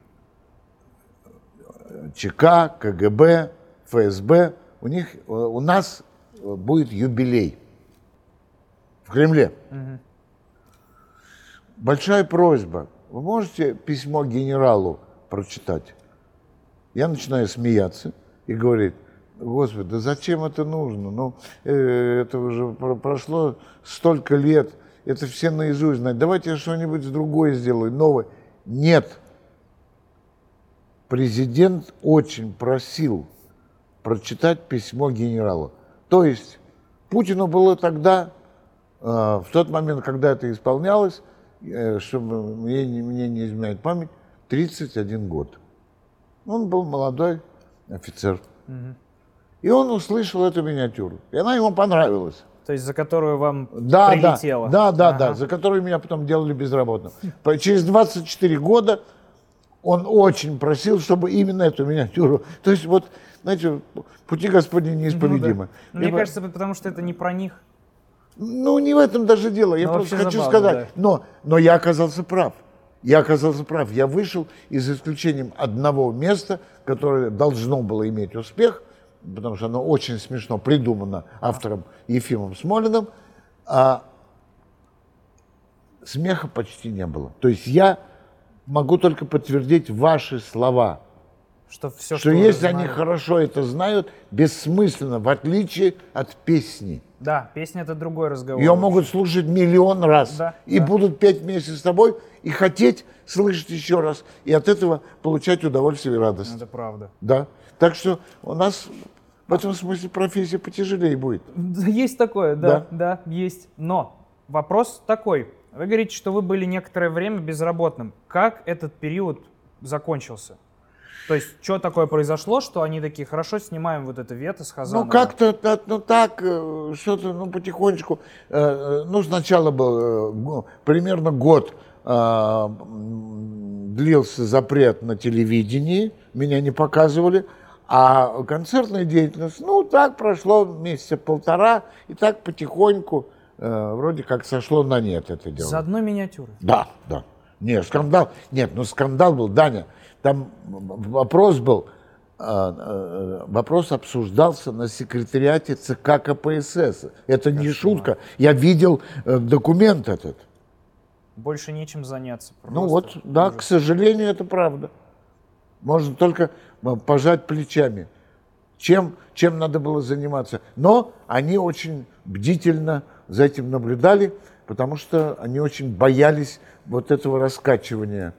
ЧК, КГБ, ФСБ. У них, э, у нас э, будет юбилей в Кремле. Большая просьба. Вы можете письмо генералу прочитать? Я начинаю смеяться и говорит, Господи, да зачем это нужно? Ну, э, это уже про- прошло столько лет, это все наизусть знают. Давайте я что-нибудь другое сделаю, новое. Нет. Президент очень просил прочитать письмо генералу. То есть Путину было тогда, э, в тот момент, когда это исполнялось, э, чтобы мне, не- мне не изменяет память, 31 год. Он был молодой офицер. И он услышал эту миниатюру. И она ему понравилась. То есть за которую вам Да, прилетело? да, да, да, Ага. да, за которую меня потом делали безработным. Через 24 года он очень просил, чтобы именно эту миниатюру. То есть вот, знаете, пути Господни неисповедимы. Ну, Мне Либо- кажется, потому что это не про них. ну, не в этом даже дело. Я Ну, просто хочу забавно, сказать. да. Но, но я оказался прав. Я оказался прав. Я вышел, и за исключением одного места, которое должно было иметь успех, потому что оно очень смешно придумано автором Ефимом Смолиным, а смеха почти не было. То есть я могу только подтвердить ваши слова, Что все, что уже если они хорошо это знают, бессмысленно, в отличие от песни. Да, песня это другой разговор. Ее могут слушать миллион раз. Да, и да. будут петь вместе с тобой и хотеть слышать еще раз. И от этого получать удовольствие и радость. Это правда. Да. Так что у нас в этом смысле профессия потяжелее будет. Да, Есть такое, да, да, есть. Но вопрос такой. Вы говорите, что вы были некоторое время безработным. Как этот период закончился? То есть, что такое произошло, что они такие, хорошо, снимаем вот это вето с Хазановым? Ну, как-то, ну, так, э, что-то, ну, потихонечку. Э, Ну, сначала был э, примерно год э, м, длился запрет на телевидении, меня не показывали, а концертная деятельность, ну, так прошло месяца полтора, и так потихоньку э, вроде как сошло на нет это дело. За одной миниатюры. Да, да. Нет, скандал. Нет, ну скандал был, Даня. Там вопрос был, э, э, вопрос обсуждался на секретариате ЦК КПСС. Это не шутка. Я видел э, документ этот. Больше нечем заняться. Ну Просто вот, да, ужас. к сожалению, это правда. Можно только пожать плечами. Чем, чем надо было заниматься. Но они очень бдительно за этим наблюдали, потому что они очень боялись вот этого раскачивания.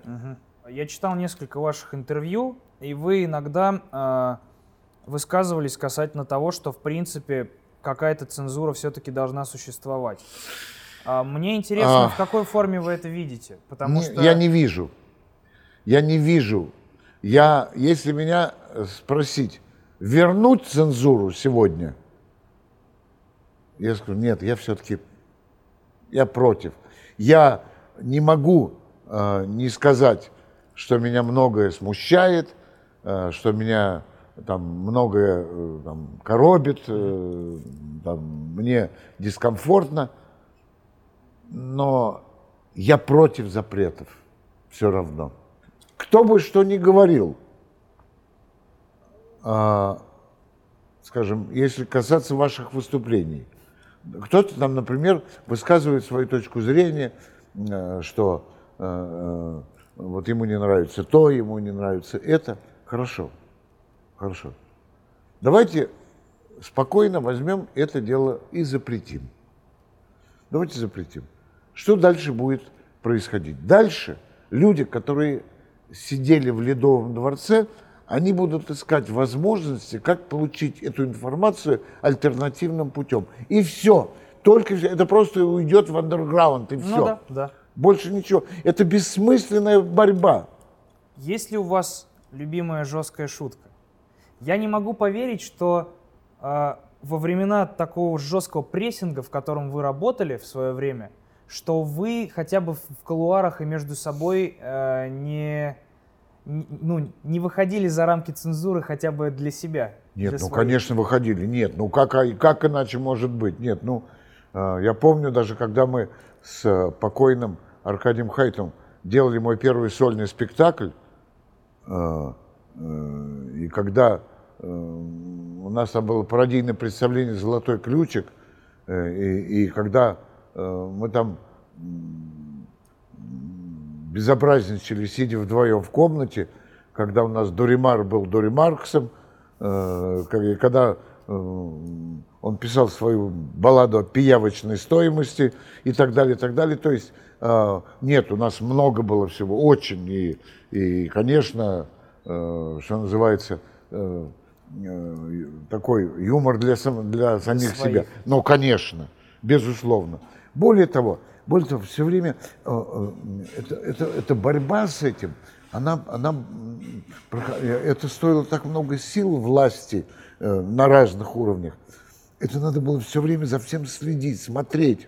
Я читал несколько ваших интервью, и вы иногда э, высказывались касательно того, что, в принципе, какая-то цензура все-таки должна существовать. А мне интересно, А. в какой форме вы это видите? Потому Не- что... Я не вижу. Я не вижу. Я, если меня э, спросить, вернуть цензуру сегодня, я скажу, нет, я все-таки, я против. Я не могу э, не сказать, что меня многое смущает, э, что меня там многое э, там, коробит, э, там, мне дискомфортно, но я против запретов все равно. Кто бы что ни говорил, а, скажем, если касаться ваших выступлений, кто-то там, например, высказывает свою точку зрения, э, что э, э, вот ему не нравится то, ему не нравится это. Хорошо, хорошо. Давайте спокойно возьмем это дело и запретим. Давайте запретим. Что дальше будет происходить? Дальше люди, которые сидели в Ледовом дворце, они будут искать возможности, как получить эту информацию альтернативным путем. И все. Только это просто уйдет в андерграунд, и все. Ну да, да. Больше ничего. Это бессмысленная борьба. Есть ли у вас любимая жесткая шутка? Я не могу поверить, что э, во времена такого жесткого прессинга, в котором вы работали в свое время, что вы хотя бы в колуарах и между собой э, не, не, ну, не выходили за рамки цензуры хотя бы для себя. Нет, для ну, своих. конечно, выходили. Нет, ну как, а- как иначе может быть? Нет, ну, э, я помню даже, когда мы с покойным Аркадием Хайтом делали мой первый сольный спектакль, э, э, и когда э, у нас там было пародийное представление «Золотой ключик», и, и когда мы там безобразничали, сидя вдвоем в комнате, когда у нас Доримар был и когда он писал свою балладу о пиявочной стоимости и так далее, и так далее. То есть э, нет, у нас много было всего, очень, и, и конечно, э, что называется, э, э, такой юмор для, сам- для самих своих. себя. Ну, конечно, безусловно. Более того, более того, все время это, это, это борьба с этим, она, она, это стоило так много сил власти на разных уровнях. Это надо было все время за всем следить, смотреть.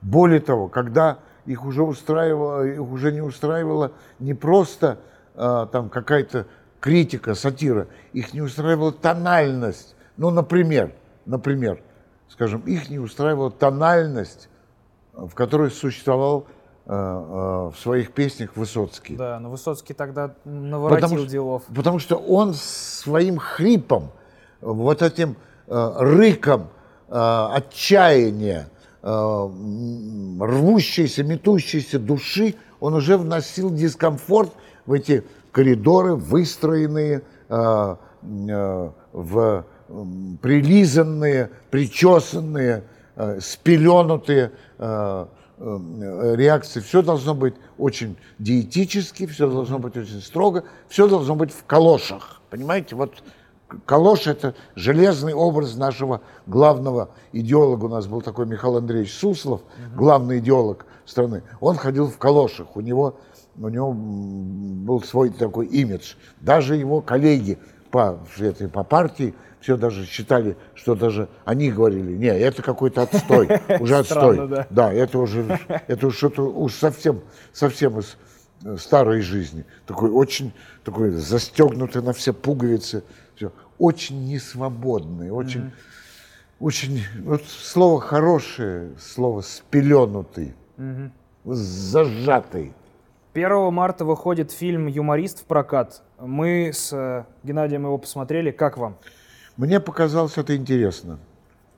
Более того, когда их уже устраивало, их уже не устраивала не просто а, там какая-то критика, сатира, их не устраивала тональность. Ну, например, например, скажем, их не устраивала тональность, в которой существовал а, а, в своих песнях Высоцкий. Да, но Высоцкий тогда наворотил Потому делов. Потому что он своим хрипом, вот этим э, рыком э, отчаяния, э, рвущейся, метущейся души, он уже вносил дискомфорт в эти коридоры, выстроенные э, э, в прилизанные, причесанные, э, спеленутые э, э, реакции. Все должно быть очень диетически, все должно быть очень строго, все должно быть в калошах. Понимаете, вот калош – это железный образ нашего главного идеолога. У нас был такой Михаил Андреевич Суслов, главный идеолог страны. Он ходил в калошах, у него, у него был свой такой имидж. Даже его коллеги по, этой, по партии все даже считали, что даже они говорили, не, это какой-то отстой, уже отстой. Да. Да, это уже, это что-то уж совсем, совсем из э, старой жизни. Такой очень, такой застегнутый на все пуговицы, все. Очень несвободный, очень, очень, вот слово хорошее, слово спеленутый, зажатый. 1 марта выходит фильм «Юморист» в прокат. Мы с э, Геннадием его посмотрели. Как вам? Мне показалось это интересно.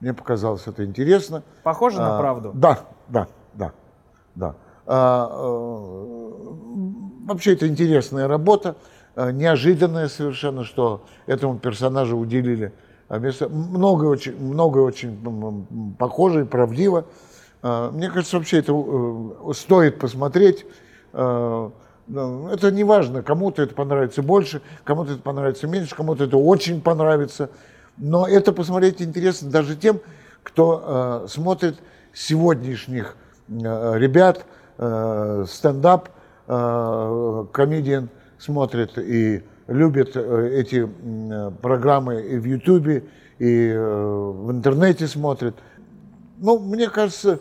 Мне показалось это интересно. Похоже на А, правду? Да, да, да, да. А, э, вообще это интересная работа, э, неожиданная совершенно, что этому персонажу уделили а, место. Много очень, много очень похоже и правдиво. А, Мне кажется, вообще это э, стоит посмотреть. Э, Это не важно, кому-то это понравится больше, кому-то это понравится меньше, кому-то это очень понравится. Но это посмотреть интересно даже тем, кто э, смотрит сегодняшних э, ребят, э, стендап, э, комедиан смотрит и любит э, эти э, программы и в Ютубе, и э, в интернете смотрит. Ну, мне кажется,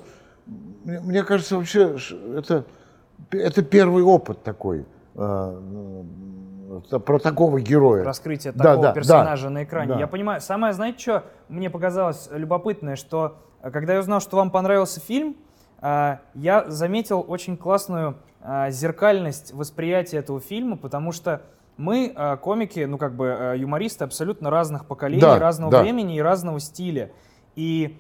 мне, кажется, вообще это, это первый опыт такой э, про такого героя. раскрытие Да, такого да, персонажа да, на экране. да. Я понимаю. Самое, знаете, что мне показалось любопытное, что когда я узнал, что вам понравился фильм, я заметил очень классную зеркальность восприятия этого фильма, потому что мы, э, комики, ну как бы э, юмористы абсолютно разных поколений, Да, разного да. времени и разного стиля. И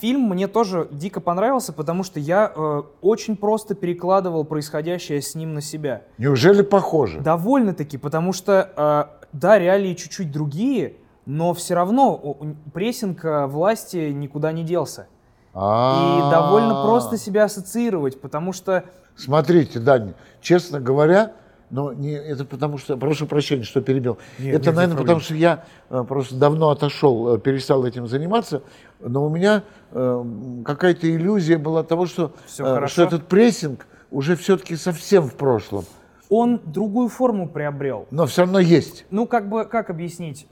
фильм мне тоже дико понравился, потому что я э, очень просто перекладывал происходящее с ним на себя. Неужели похоже? Довольно-таки, потому что, э, да, реалии чуть-чуть другие, но все равно прессинг э, власти никуда не делся. И А-а-а. довольно просто себя ассоциировать, потому что Смотрите, Дань, честно говоря, но не, это потому что, прошу прощения, что перебил. Нет, это, нет, наверное, потому что я э, просто давно отошел, э, перестал этим заниматься, но у меня э, какая-то иллюзия была того, что, что этот прессинг уже все-таки совсем в прошлом. он другую форму приобрел. Но все равно есть. Ну, как бы, как объяснить?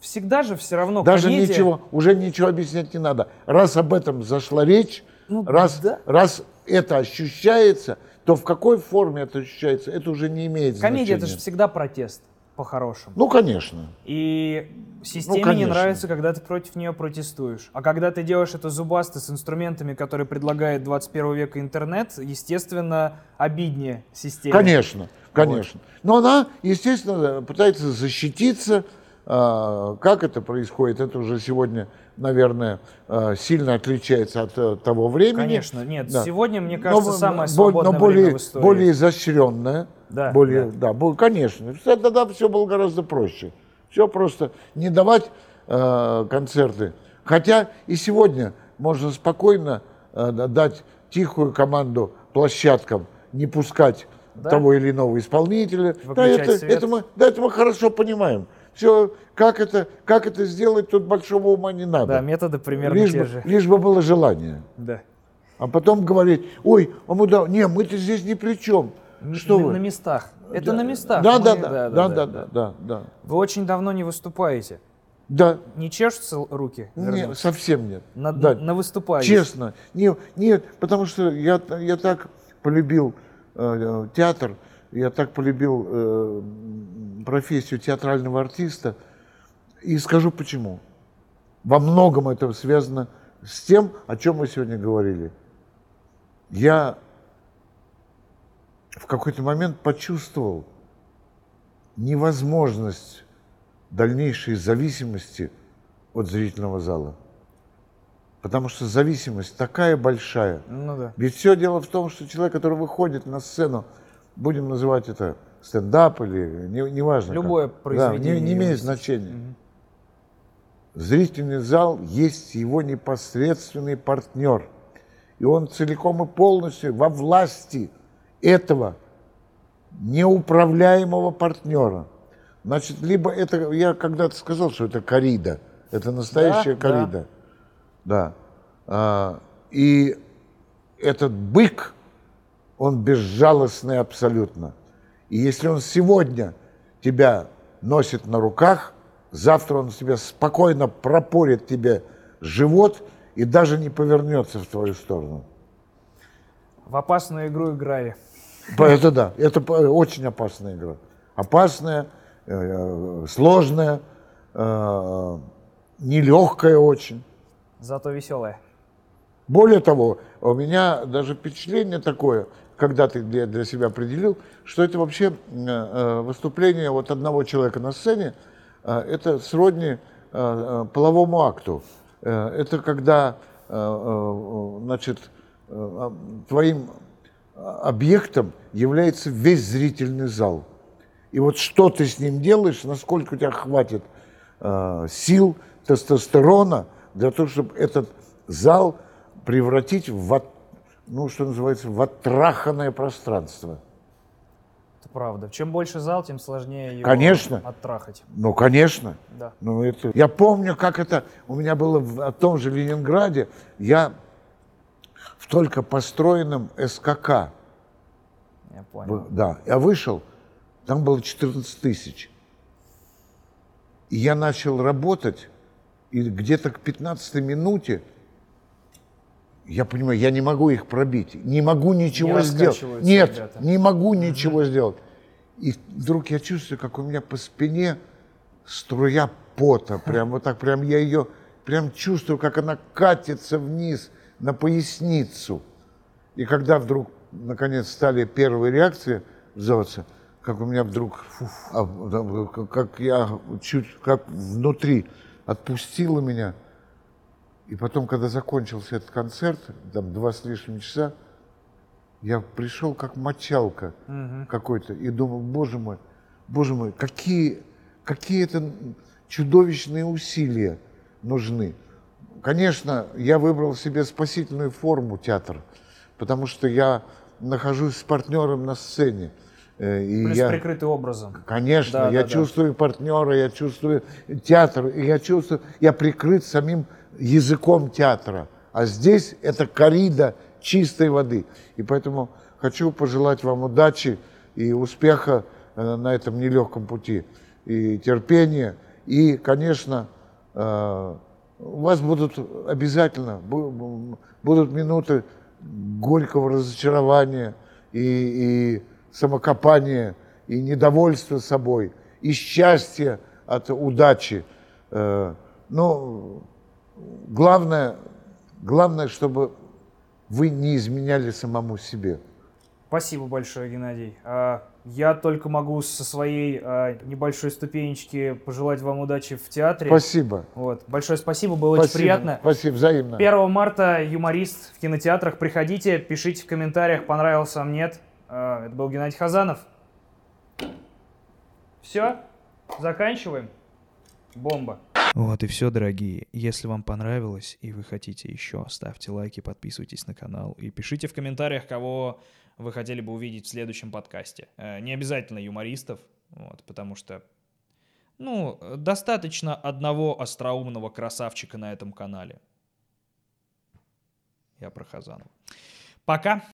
Всегда же все равно Даже комедия- ничего, уже ничего объяснять не надо. Раз об этом зашла речь, Ну, раз, да. раз это ощущается, то в какой форме это ощущается, это уже не имеет Комедия это значения. же всегда протест, по-хорошему. Ну, конечно. И системе не конечно. нравится, когда ты против нее протестуешь. А когда ты делаешь это зубасто с инструментами, которые предлагает 21 века интернет, естественно, обиднее системе. Конечно, конечно. Но она, естественно, пытается защититься. А, Как это происходит, это уже сегодня, наверное, а, сильно отличается от э, того времени. Конечно, нет. Да. Сегодня, мне кажется, Но, самое бо- свободное но более, время в истории. более изощренное. Да, более, да. да. конечно. Тогда все было гораздо проще. Все просто не давать э, концерты. Хотя и сегодня можно спокойно э, да- дать тихую команду площадкам не пускать Да. того или иного исполнителя. Да, это, свет. это мы, да, это мы хорошо понимаем. Все, как это, как это сделать, тут большого ума не надо. Да, методы примерно лишь, те бы, же. лишь бы было желание. Да. А потом говорить, ой, а мы да, не, мы-то здесь ни при чем. Что на, вы? на местах. Это на местах. Да, Мы- да, да, да, да, да, да, да. Вы очень давно не выступаете. Да, Не чешутся руки? нет, вернуться? совсем нет. На, Да, на выступающих. Честно, не, нет, потому что я, я так полюбил э, театр, я так полюбил э, профессию театрального артиста, и скажу почему. Во многом это связано с тем, о чем мы сегодня говорили. Я в какой-то момент почувствовал невозможность дальнейшей зависимости от зрительного зала. Потому что зависимость такая большая. Ну да. Ведь все дело в том, что человек, который выходит на сцену, будем называть это стендап или не- неважно. как. Любое Да, произведение не, не имеет значения. Зрительный зал есть его непосредственный партнер. И он целиком и полностью во власти этого неуправляемого партнера. Значит, либо это, я когда-то сказал, что это корида, это настоящая Да, корида. Да. А, и этот бык, он безжалостный абсолютно. И если он сегодня тебя носит на руках, завтра он тебя спокойно пропорит тебе живот и даже не повернется в твою сторону. В опасную игру играли. Это да, это очень опасная игра. Опасная, э, э, сложная, э, нелегкая очень. Зато веселая. Более того, у меня даже впечатление такое, когда ты для, для себя определил, что это вообще э, выступление вот одного человека на сцене, э, это сродни э, половому акту. Это когда, значит, а, твоим объектом является весь зрительный зал. И вот что ты с ним делаешь, насколько у тебя хватит сил, тестостерона для того, чтобы этот зал превратить в, ну, что называется, в оттраханное пространство. Это правда. Чем больше зал, тем сложнее его Конечно. оттрахать. Ну, конечно. Да. Ну, это... Я помню, как это у меня было в том же Ленинграде. Я в только построенном СКК, Я понял. да, я вышел, там было 14 тысяч. И я начал работать, и где-то к 15 минуте я понимаю, я не могу их пробить, не могу ничего Не сделать. Нет, ребята. не могу ничего сделать. И вдруг я чувствую, как у меня по спине струя пота, прям вот так, прям я ее, прям чувствую, как она катится вниз на поясницу. И когда вдруг, наконец, стали первые реакции взываться, как у меня вдруг, а, как- я чуть, как внутри отпустило меня. И потом, когда закончился этот концерт, там два с лишним часа, я пришел как мочалка какой-то и думал, боже мой, боже мой, какие, какие это чудовищные усилия нужны. Конечно, я выбрал себе спасительную форму театр, потому что я нахожусь с партнером на сцене. э, И Плюс я, прикрытый образом. Конечно, Да, я да, да. чувствую партнера, я чувствую театр, я чувствую, я прикрыт самим языком театра. А здесь это корида чистой воды. И поэтому хочу пожелать вам удачи и успеха э, на этом нелегком пути, и терпения. И, конечно, э, у вас будут обязательно бу- бу- будут минуты горького разочарования и, и самокопания, и недовольства собой, и счастья от удачи. Э, Но главное, главное, чтобы вы не изменяли самому себе. Спасибо большое, Геннадий. А, Я только могу со своей а, небольшой ступенечки пожелать вам удачи в театре. Спасибо. Вот. Большое спасибо, было очень Спасибо. приятно. Спасибо, взаимно. 1 марта юморист в кинотеатрах. Приходите, пишите в комментариях, понравился вам, нет. А, Это был Геннадий Хазанов. Все, заканчиваем. Бомба. Вот и все, дорогие. Если вам понравилось и вы хотите еще, ставьте лайки, подписывайтесь на канал и пишите в комментариях, кого вы хотели бы увидеть в следующем подкасте. Э, Не обязательно юмористов, вот, потому что, ну, достаточно одного остроумного красавчика на этом канале. Я про Хазанова. Пока.